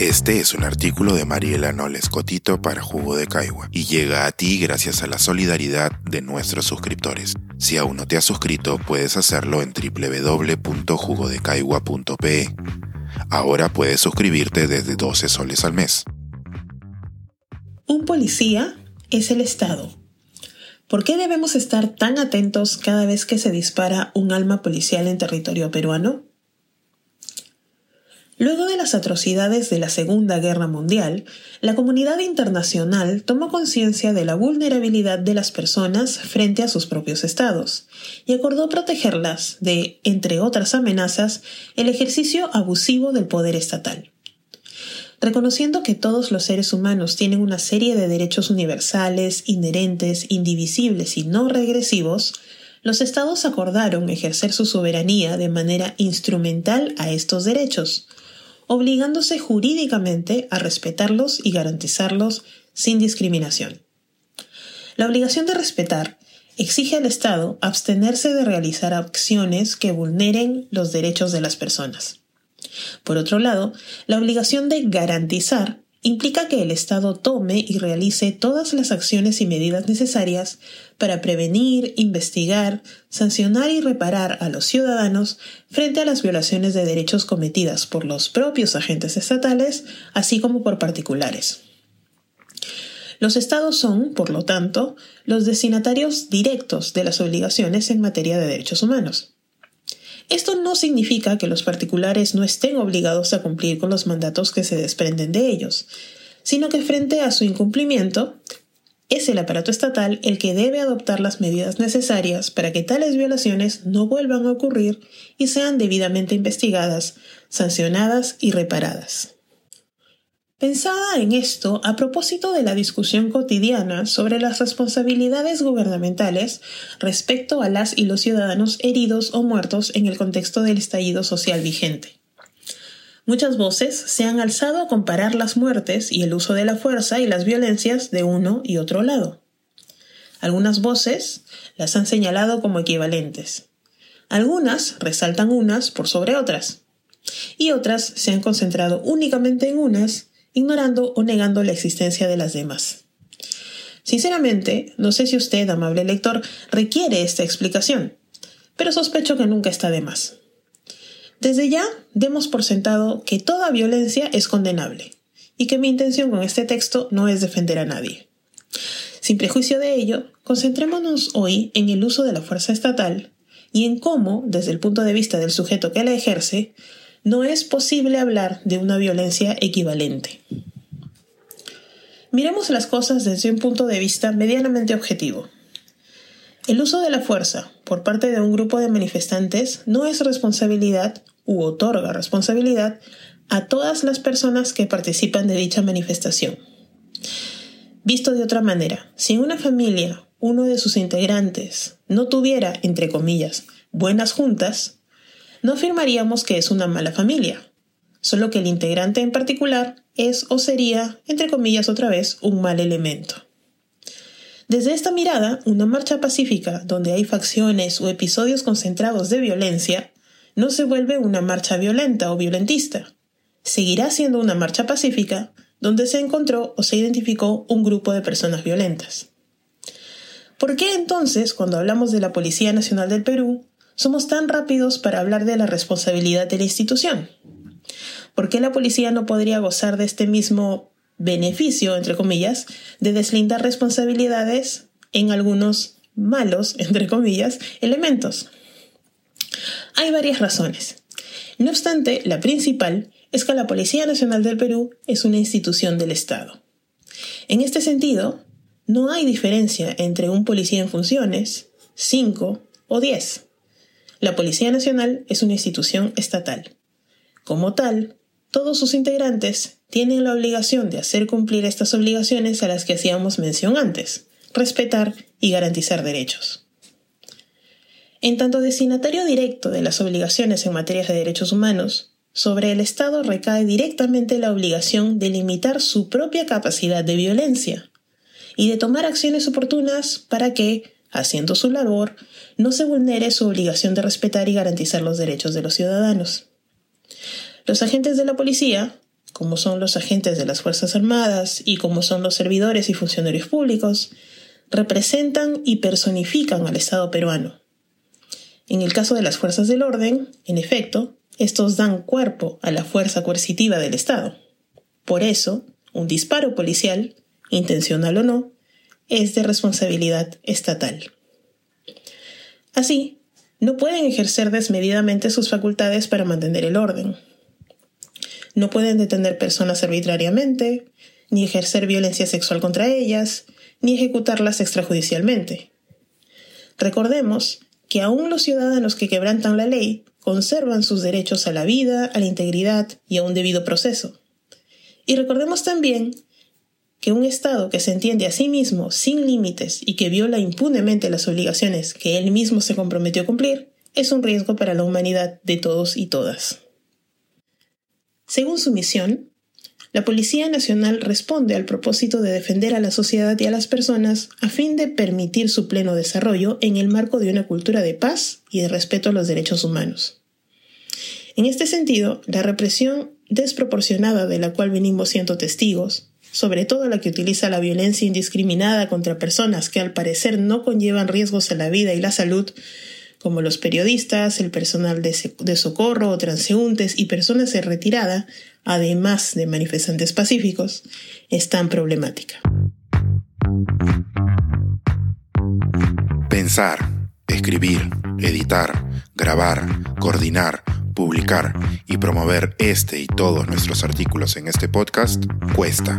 Este es un artículo de Mariela Noles Cotito para Jugo de Caigua y llega a ti gracias a la solidaridad de nuestros suscriptores. Si aún no te has suscrito, puedes hacerlo en www.jugodecaigua.pe. Ahora puedes suscribirte desde 12 soles al mes. Un policía es el Estado. ¿Por qué debemos estar tan atentos cada vez que se dispara un alma policial en territorio peruano? Luego de las atrocidades de la Segunda Guerra Mundial, la comunidad internacional tomó conciencia de la vulnerabilidad de las personas frente a sus propios estados y acordó protegerlas de, entre otras amenazas, el ejercicio abusivo del poder estatal. Reconociendo que todos los seres humanos tienen una serie de derechos universales, inherentes, indivisibles y no regresivos, los estados acordaron ejercer su soberanía de manera instrumental a estos derechos, obligándose jurídicamente a respetarlos y garantizarlos sin discriminación. La obligación de respetar exige al Estado abstenerse de realizar acciones que vulneren los derechos de las personas. Por otro lado, la obligación de garantizar implica que el Estado tome y realice todas las acciones y medidas necesarias para prevenir, investigar, sancionar y reparar a los ciudadanos frente a las violaciones de derechos cometidas por los propios agentes estatales, así como por particulares. Los estados son, por lo tanto, los destinatarios directos de las obligaciones en materia de derechos humanos. Esto no significa que los particulares no estén obligados a cumplir con los mandatos que se desprenden de ellos, sino que frente a su incumplimiento, es el aparato estatal el que debe adoptar las medidas necesarias para que tales violaciones no vuelvan a ocurrir y sean debidamente investigadas, sancionadas y reparadas. Pensada en esto a propósito de la discusión cotidiana sobre las responsabilidades gubernamentales respecto a las y los ciudadanos heridos o muertos en el contexto del estallido social vigente. Muchas voces se han alzado a comparar las muertes y el uso de la fuerza y las violencias de uno y otro lado. Algunas voces las han señalado como equivalentes. Algunas resaltan unas por sobre otras. Y otras se han concentrado únicamente en unas ignorando o negando la existencia de las demás. Sinceramente, no sé si usted, amable lector, requiere esta explicación, pero sospecho que nunca está de más. Desde ya, demos por sentado que toda violencia es condenable, y que mi intención con este texto no es defender a nadie. Sin prejuicio de ello, concentrémonos hoy en el uso de la fuerza estatal y en cómo, desde el punto de vista del sujeto que la ejerce, no es posible hablar de una violencia equivalente. Miremos las cosas desde un punto de vista medianamente objetivo. El uso de la fuerza por parte de un grupo de manifestantes no es responsabilidad u otorga responsabilidad a todas las personas que participan de dicha manifestación. Visto de otra manera, si una familia uno de sus integrantes no tuviera, entre comillas, buenas juntas, no afirmaríamos que es una mala familia, solo que el integrante en particular es o sería, entre comillas otra vez, un mal elemento. Desde esta mirada, una marcha pacífica donde hay facciones o episodios concentrados de violencia no se vuelve una marcha violenta o violentista. Seguirá siendo una marcha pacífica donde se encontró o se identificó un grupo de personas violentas. ¿Por qué entonces, cuando hablamos de la Policía Nacional del Perú, somos tan rápidos para hablar de la responsabilidad de la institución? ¿Por qué la policía no podría gozar de este mismo beneficio, entre comillas, de deslindar responsabilidades en algunos malos, entre comillas, elementos? Hay varias razones. No obstante, la principal es que la Policía Nacional del Perú es una institución del Estado. En este sentido, no hay diferencia entre un policía en funciones, 5 o 10. La Policía Nacional es una institución estatal. Como tal, todos sus integrantes tienen la obligación de hacer cumplir estas obligaciones a las que hacíamos mención antes, respetar y garantizar derechos. En tanto destinatario directo de las obligaciones en materia de derechos humanos, sobre el Estado recae directamente la obligación de limitar su propia capacidad de violencia y de tomar acciones oportunas para que, haciendo su labor, no se vulnere su obligación de respetar y garantizar los derechos de los ciudadanos. Los agentes de la policía como son los agentes de las Fuerzas Armadas y como son los servidores y funcionarios públicos, representan y personifican al Estado peruano. En el caso de las fuerzas del orden, en efecto, estos dan cuerpo a la fuerza coercitiva del Estado. Por eso, un disparo policial, intencional o no, es de responsabilidad estatal. Así, no pueden ejercer desmedidamente sus facultades para mantener el orden. No pueden detener personas arbitrariamente, ni ejercer violencia sexual contra ellas, ni ejecutarlas extrajudicialmente. Recordemos que aún los ciudadanos que quebrantan la ley conservan sus derechos a la vida, a la integridad y a un debido proceso. Y recordemos también que un Estado que se entiende a sí mismo sin límites y que viola impunemente las obligaciones que él mismo se comprometió a cumplir, es un riesgo para la humanidad de todos y todas. Según su misión, la Policía Nacional responde al propósito de defender a la sociedad y a las personas a fin de permitir su pleno desarrollo en el marco de una cultura de paz y de respeto a los derechos humanos. En este sentido, la represión desproporcionada de la cual venimos siendo testigos, sobre todo la que utiliza la violencia indiscriminada contra personas que al parecer no conllevan riesgos a la vida y la salud, como los periodistas, el personal de, socorro o transeúntes y personas en retirada, además de manifestantes pacíficos, es tan problemática. Pensar, escribir, editar, grabar, coordinar, publicar y promover este y todos nuestros artículos en este podcast cuesta